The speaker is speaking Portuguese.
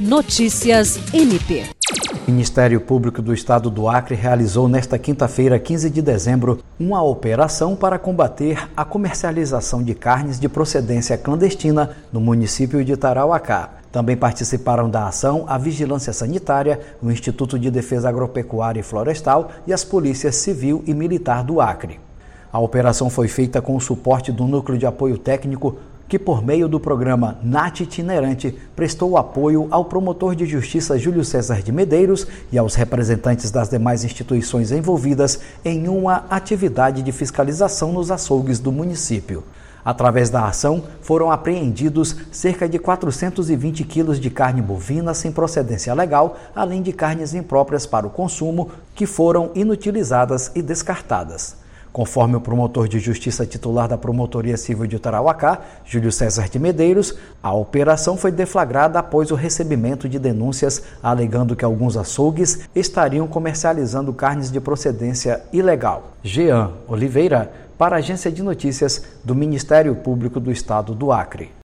Notícias MP. O Ministério Público do Estado do Acre realizou nesta quinta-feira, 15 de dezembro, uma operação para combater a comercialização de carnes de procedência clandestina no município de Tarauacá. Também participaram da ação a Vigilância Sanitária, o Instituto de Defesa Agropecuária e Florestal e as polícias civil e militar do Acre. A operação foi feita com o suporte do Núcleo de Apoio Técnico que, por meio do programa NAT Itinerante, prestou apoio ao promotor de justiça Júlio César de Medeiros e aos representantes das demais instituições envolvidas em uma atividade de fiscalização nos açougues do município. Através da ação, foram apreendidos cerca de 420 quilos de carne bovina sem procedência legal, além de carnes impróprias para o consumo, que foram inutilizadas e descartadas. Conforme o promotor de justiça titular da Promotoria Civil de Tarauacá, Júlio César de Medeiros, a operação foi deflagrada após o recebimento de denúncias alegando que alguns açougues estariam comercializando carnes de procedência ilegal. Jean Oliveira, para a Agência de Notícias do Ministério Público do Estado do Acre.